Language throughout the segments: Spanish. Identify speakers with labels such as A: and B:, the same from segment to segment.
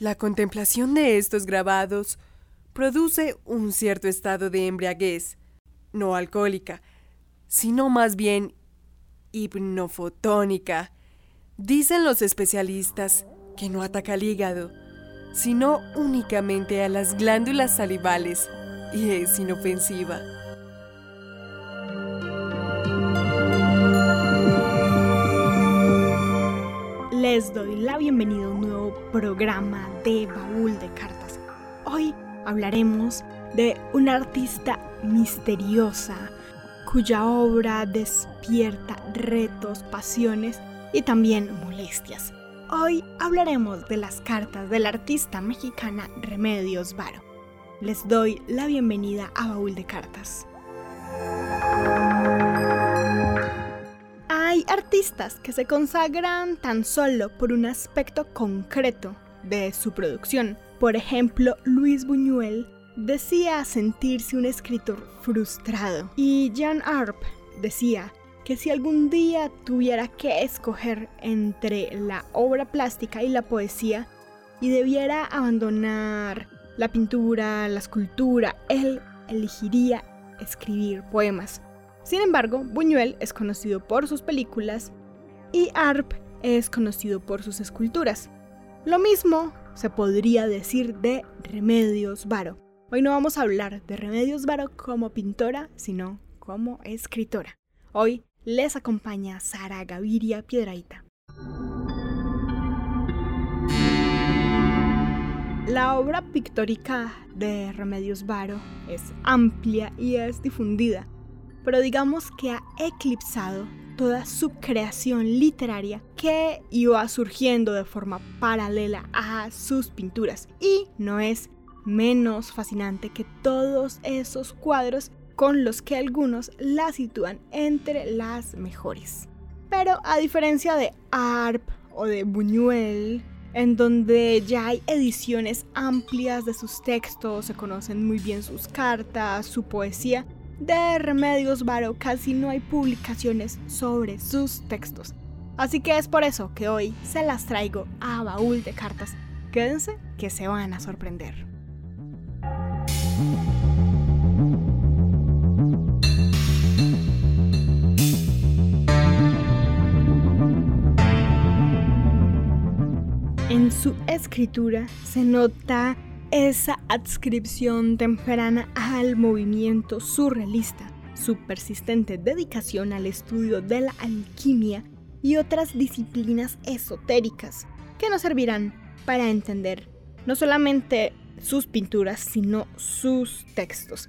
A: La contemplación de estos grabados produce un cierto estado de embriaguez, no alcohólica, sino más bien hipnofotónica. Dicen los especialistas que no ataca al hígado, sino únicamente a las glándulas salivales y es inofensiva.
B: Les doy la bienvenida programa de Baúl de Cartas. Hoy hablaremos de una artista misteriosa cuya obra despierta retos, pasiones y también molestias. Hoy hablaremos de las cartas de la artista mexicana Remedios Varo. Les doy la bienvenida a Baúl de Cartas. Artistas que se consagran tan solo por un aspecto concreto de su producción. Por ejemplo, Luis Buñuel decía sentirse un escritor frustrado y Jan Arp decía que si algún día tuviera que escoger entre la obra plástica y la poesía y debiera abandonar la pintura, la escultura, él elegiría escribir poemas. Sin embargo, Buñuel es conocido por sus películas y Arp es conocido por sus esculturas. Lo mismo se podría decir de Remedios Varo. Hoy no vamos a hablar de Remedios Varo como pintora, sino como escritora. Hoy les acompaña Sara Gaviria Piedraita. La obra pictórica de Remedios Varo es amplia y es difundida pero digamos que ha eclipsado toda su creación literaria que iba surgiendo de forma paralela a sus pinturas y no es menos fascinante que todos esos cuadros con los que algunos la sitúan entre las mejores. Pero a diferencia de Arp o de Buñuel, en donde ya hay ediciones amplias de sus textos, se conocen muy bien sus cartas, su poesía, de Remedios Varo casi no hay publicaciones sobre sus textos. Así que es por eso que hoy se las traigo a baúl de cartas. Quédense que se van a sorprender. En su escritura se nota esa adscripción temprana al movimiento surrealista, su persistente dedicación al estudio de la alquimia y otras disciplinas esotéricas que nos servirán para entender no solamente sus pinturas, sino sus textos.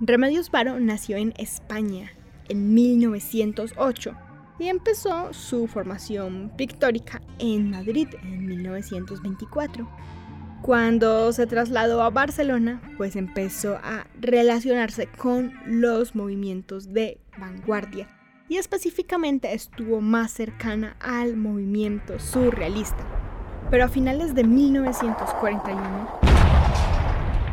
B: Remedios Varo nació en España en 1908 y empezó su formación pictórica en Madrid en 1924. Cuando se trasladó a Barcelona, pues empezó a relacionarse con los movimientos de vanguardia y específicamente estuvo más cercana al movimiento surrealista. Pero a finales de 1941,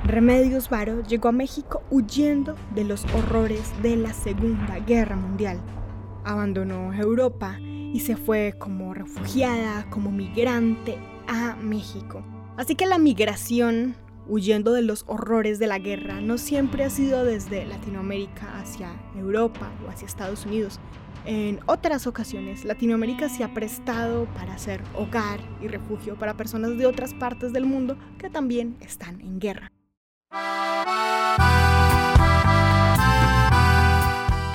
B: Remedios Varo llegó a México huyendo de los horrores de la Segunda Guerra Mundial. Abandonó Europa y se fue como refugiada, como migrante a México. Así que la migración, huyendo de los horrores de la guerra, no siempre ha sido desde Latinoamérica hacia Europa o hacia Estados Unidos. En otras ocasiones, Latinoamérica se ha prestado para ser hogar y refugio para personas de otras partes del mundo que también están en guerra.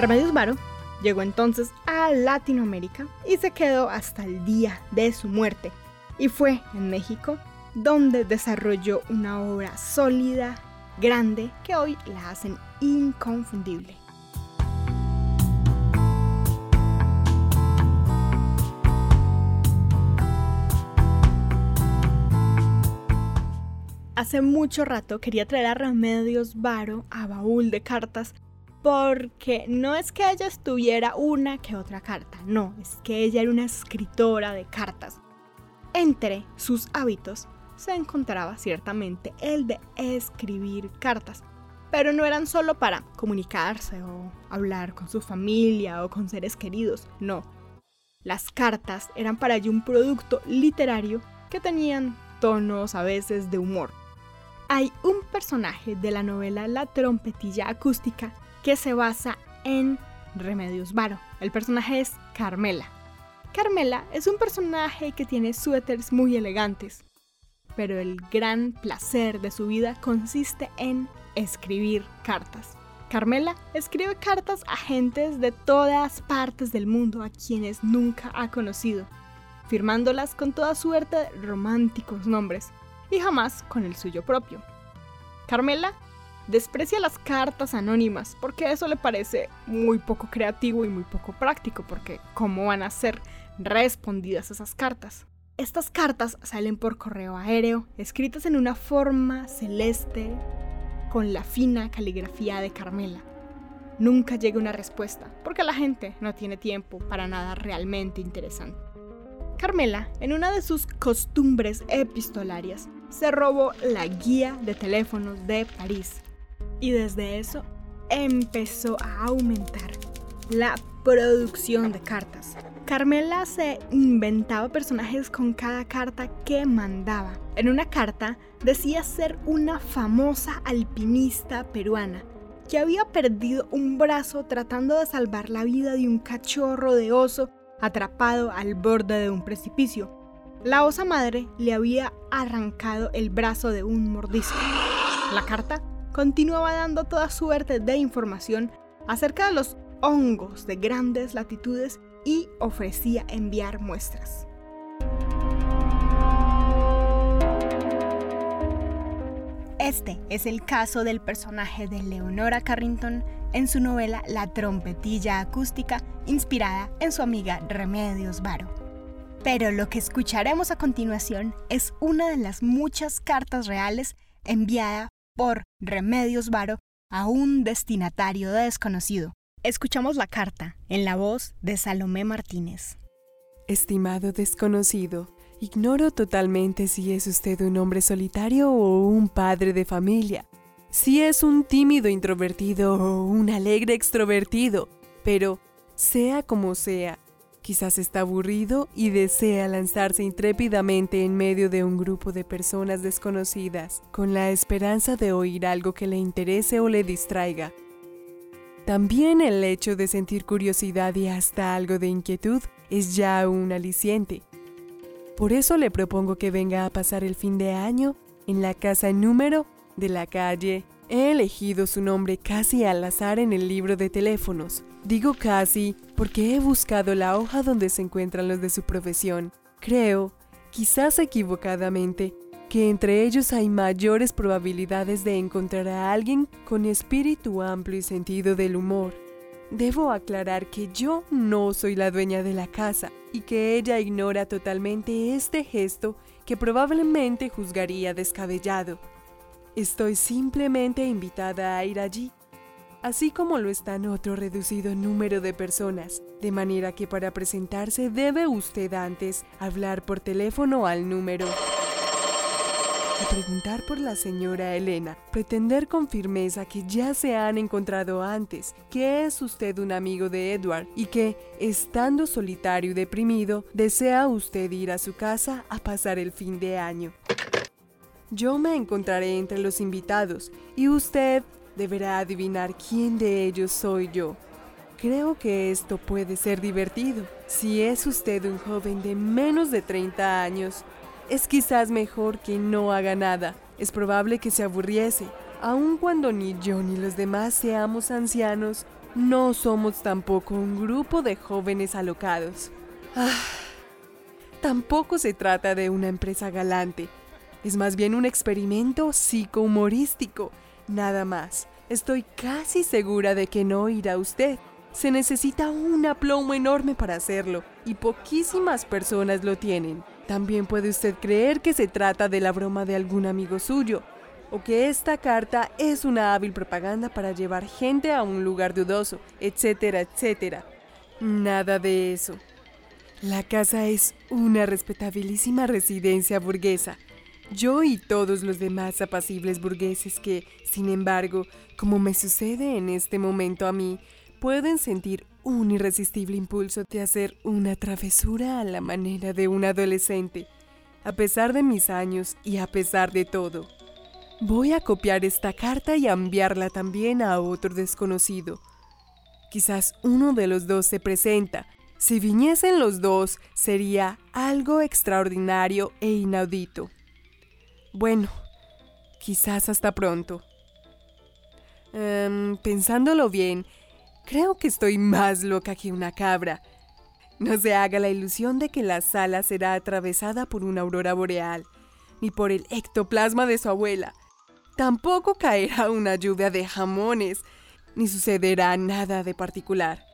B: Remedios Varo llegó entonces a Latinoamérica y se quedó hasta el día de su muerte. Y fue en México donde desarrolló una obra sólida, grande, que hoy la hacen inconfundible. Hace mucho rato quería traer a Remedios Varo a baúl de cartas porque no es que ella estuviera una que otra carta, no, es que ella era una escritora de cartas. Entre sus hábitos se encontraba ciertamente el de escribir cartas, pero no eran solo para comunicarse o hablar con su familia o con seres queridos, no. Las cartas eran para ella un producto literario que tenían tonos a veces de humor. Hay un personaje de la novela La trompetilla acústica que se basa en Remedios Varo. El personaje es Carmela. Carmela es un personaje que tiene suéteres muy elegantes, pero el gran placer de su vida consiste en escribir cartas. Carmela escribe cartas a gentes de todas partes del mundo a quienes nunca ha conocido, firmándolas con toda suerte de románticos nombres y jamás con el suyo propio. Carmela desprecia las cartas anónimas porque eso le parece muy poco creativo y muy poco práctico porque ¿cómo van a ser respondidas esas cartas? Estas cartas salen por correo aéreo, escritas en una forma celeste, con la fina caligrafía de Carmela. Nunca llega una respuesta, porque la gente no tiene tiempo para nada realmente interesante. Carmela, en una de sus costumbres epistolarias, se robó la guía de teléfonos de París y desde eso empezó a aumentar la producción de cartas. Carmela se inventaba personajes con cada carta que mandaba. En una carta decía ser una famosa alpinista peruana que había perdido un brazo tratando de salvar la vida de un cachorro de oso atrapado al borde de un precipicio. La osa madre le había arrancado el brazo de un mordisco. La carta continuaba dando toda suerte de información acerca de los hongos de grandes latitudes y ofrecía enviar muestras. Este es el caso del personaje de Leonora Carrington en su novela La trompetilla acústica, inspirada en su amiga Remedios Varo. Pero lo que escucharemos a continuación es una de las muchas cartas reales enviada por Remedios Varo a un destinatario desconocido, Escuchamos la carta en la voz de Salomé Martínez.
A: Estimado desconocido, ignoro totalmente si es usted un hombre solitario o un padre de familia, si es un tímido introvertido o un alegre extrovertido, pero sea como sea, quizás está aburrido y desea lanzarse intrépidamente en medio de un grupo de personas desconocidas, con la esperanza de oír algo que le interese o le distraiga también el hecho de sentir curiosidad y hasta algo de inquietud es ya un aliciente. Por eso le propongo que venga a pasar el fin de año en la casa número de la calle. He elegido su nombre casi al azar en el libro de teléfonos. Digo casi porque he buscado la hoja donde se encuentran los de su profesión. Creo, quizás equivocadamente, que entre ellos hay mayores probabilidades de encontrar a alguien con espíritu amplio y sentido del humor. Debo aclarar que yo no soy la dueña de la casa y que ella ignora totalmente este gesto que probablemente juzgaría descabellado. Estoy simplemente invitada a ir allí, así como lo están otro reducido número de personas, de manera que para presentarse debe usted antes hablar por teléfono al número preguntar por la señora Elena, pretender con firmeza que ya se han encontrado antes, que es usted un amigo de Edward y que, estando solitario y deprimido, desea usted ir a su casa a pasar el fin de año. Yo me encontraré entre los invitados y usted deberá adivinar quién de ellos soy yo. Creo que esto puede ser divertido. Si es usted un joven de menos de 30 años, es quizás mejor que no haga nada. Es probable que se aburriese. Aun cuando ni yo ni los demás seamos ancianos, no somos tampoco un grupo de jóvenes alocados. Ah, tampoco se trata de una empresa galante. Es más bien un experimento psicohumorístico. Nada más. Estoy casi segura de que no irá usted. Se necesita un aplomo enorme para hacerlo, y poquísimas personas lo tienen. También puede usted creer que se trata de la broma de algún amigo suyo, o que esta carta es una hábil propaganda para llevar gente a un lugar dudoso, etcétera, etcétera. Nada de eso. La casa es una respetabilísima residencia burguesa. Yo y todos los demás apacibles burgueses que, sin embargo, como me sucede en este momento a mí, pueden sentir un irresistible impulso de hacer una travesura a la manera de un adolescente. a pesar de mis años y a pesar de todo. Voy a copiar esta carta y enviarla también a otro desconocido. Quizás uno de los dos se presenta. Si viniesen los dos, sería algo extraordinario e inaudito. Bueno, quizás hasta pronto. Em, pensándolo bien, creo que estoy más loca que una cabra. No se haga la ilusión de que la sala será atravesada por una aurora boreal, ni por el ectoplasma de su abuela. Tampoco caerá una lluvia de jamones, ni sucederá nada de particular.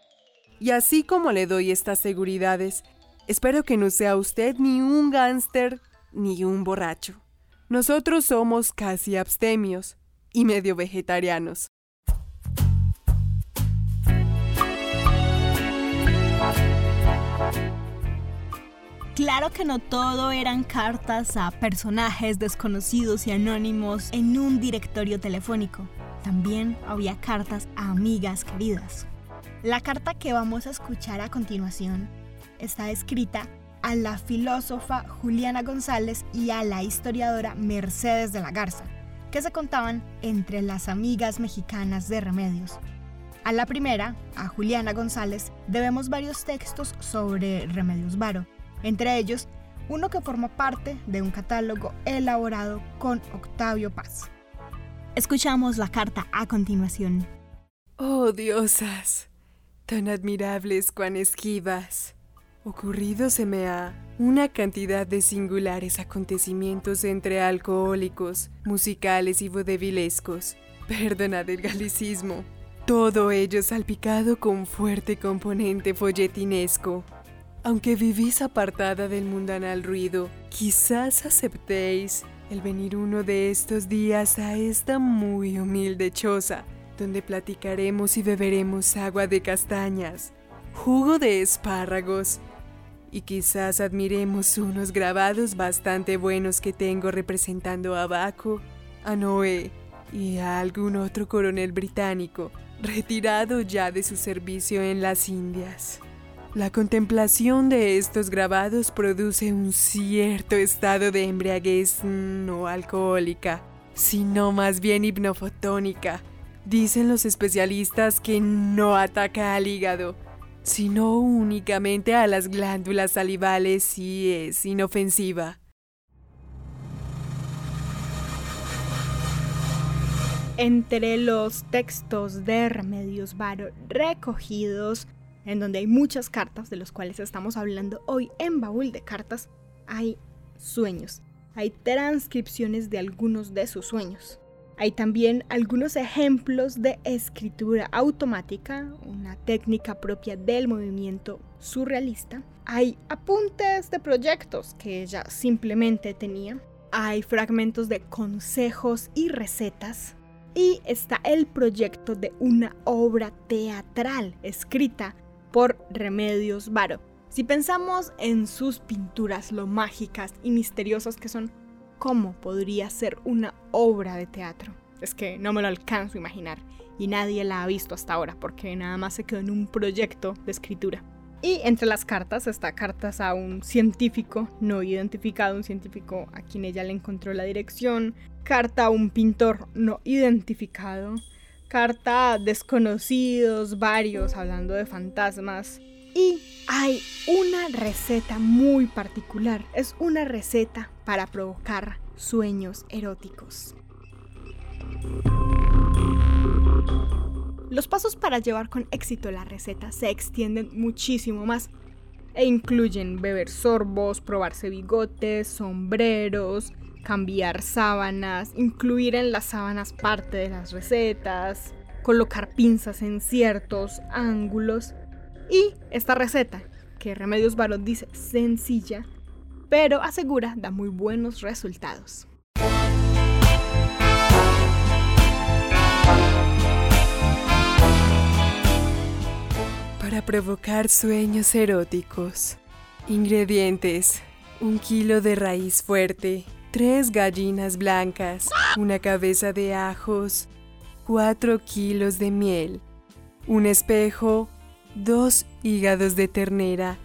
A: Y así como le doy estas seguridades, espero que no sea usted ni un gánster ni un borracho. Nosotros somos casi abstemios y medio vegetarianos.
B: Claro que no todo eran cartas a personajes desconocidos y anónimos en un directorio telefónico. También había cartas a amigas queridas. La carta que vamos a escuchar a continuación está escrita a la filósofa Juliana González y a la historiadora Mercedes de la Garza, que se contaban entre las amigas mexicanas de Remedios. A la primera, a Juliana González, debemos varios textos sobre Remedios Varo, entre ellos uno que forma parte de un catálogo elaborado con Octavio Paz. Escuchamos la carta a continuación.
A: Oh diosas, tan admirables cuan esquivas. Ocurrido se me ha una cantidad de singulares acontecimientos entre alcohólicos, musicales y vodevilescos. Perdonad el galicismo. Todo ello salpicado con fuerte componente folletinesco. Aunque vivís apartada del mundanal ruido, quizás aceptéis el venir uno de estos días a esta muy humilde choza, donde platicaremos y beberemos agua de castañas, jugo de espárragos, y quizás admiremos unos grabados bastante buenos que tengo representando a Baco, a Noé y a algún otro coronel británico, retirado ya de su servicio en las Indias. La contemplación de estos grabados produce un cierto estado de embriaguez no alcohólica, sino más bien hipnofotónica. Dicen los especialistas que no ataca al hígado, sino únicamente a las glándulas salivales y es inofensiva.
B: Entre los textos de Remedios Varo recogidos en donde hay muchas cartas de los cuales estamos hablando hoy en Baúl de Cartas, hay sueños, hay transcripciones de algunos de sus sueños. Hay también algunos ejemplos de escritura automática, una técnica propia del movimiento surrealista. Hay apuntes de proyectos que ella simplemente tenía. Hay fragmentos de consejos y recetas. Y está el proyecto de una obra teatral escrita por Remedios Varo. Si pensamos en sus pinturas, lo mágicas y misteriosas que son, ¿cómo podría ser una obra de teatro? Es que no me lo alcanzo a imaginar y nadie la ha visto hasta ahora porque nada más se quedó en un proyecto de escritura. Y entre las cartas está cartas a un científico no identificado, un científico a quien ella le encontró la dirección, carta a un pintor no identificado, carta a desconocidos, varios hablando de fantasmas. Y hay una receta muy particular. Es una receta para provocar sueños eróticos. Los pasos para llevar con éxito la receta se extienden muchísimo más e incluyen beber sorbos, probarse bigotes, sombreros, cambiar sábanas, incluir en las sábanas parte de las recetas, colocar pinzas en ciertos ángulos. Y esta receta, que Remedios Barón dice sencilla, pero asegura da muy buenos resultados.
A: Para provocar sueños eróticos. Ingredientes. Un kilo de raíz fuerte, tres gallinas blancas, una cabeza de ajos, cuatro kilos de miel, un espejo, dos hígados de ternera,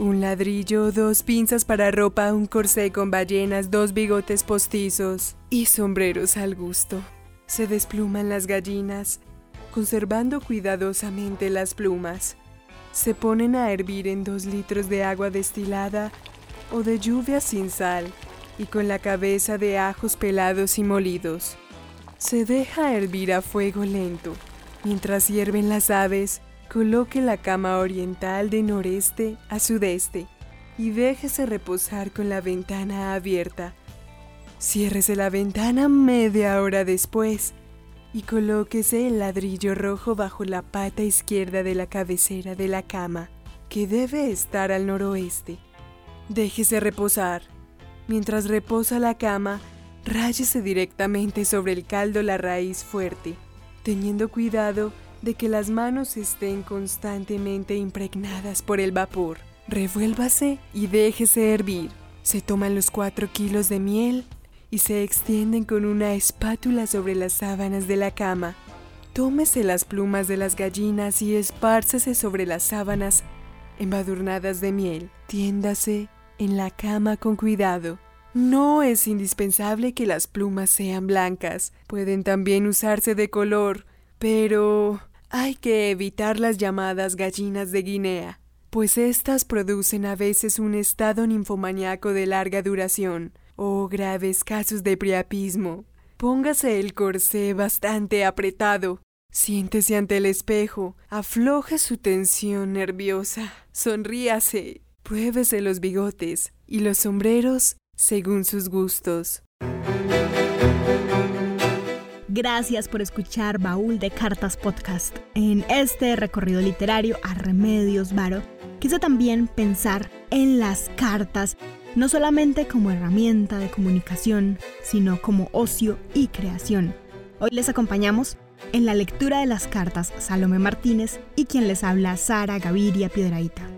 A: Un ladrillo, dos pinzas para ropa, un corsé con ballenas, dos bigotes postizos y sombreros al gusto. Se despluman las gallinas, conservando cuidadosamente las plumas. Se ponen a hervir en dos litros de agua destilada o de lluvia sin sal y con la cabeza de ajos pelados y molidos. Se deja hervir a fuego lento. Mientras hierven las aves, Coloque la cama oriental de noreste a sudeste y déjese reposar con la ventana abierta. Ciérrese la ventana media hora después y colóquese el ladrillo rojo bajo la pata izquierda de la cabecera de la cama, que debe estar al noroeste. Déjese reposar. Mientras reposa la cama, ráyese directamente sobre el caldo la raíz fuerte, teniendo cuidado de que las manos estén constantemente impregnadas por el vapor. Revuélvase y déjese hervir. Se toman los 4 kilos de miel y se extienden con una espátula sobre las sábanas de la cama. Tómese las plumas de las gallinas y espárcese sobre las sábanas embadurnadas de miel. Tiéndase en la cama con cuidado. No es indispensable que las plumas sean blancas, pueden también usarse de color, pero hay que evitar las llamadas gallinas de Guinea, pues éstas producen a veces un estado ninfomaníaco de larga duración o graves casos de priapismo. Póngase el corsé bastante apretado. Siéntese ante el espejo, afloje su tensión nerviosa, sonríase, pruébese los bigotes y los sombreros según sus gustos.
B: Gracias por escuchar Baúl de Cartas Podcast. En este recorrido literario a Remedios Varo, quise también pensar en las cartas, no solamente como herramienta de comunicación, sino como ocio y creación. Hoy les acompañamos en la lectura de las cartas Salome Martínez y quien les habla Sara Gaviria Piedraíta.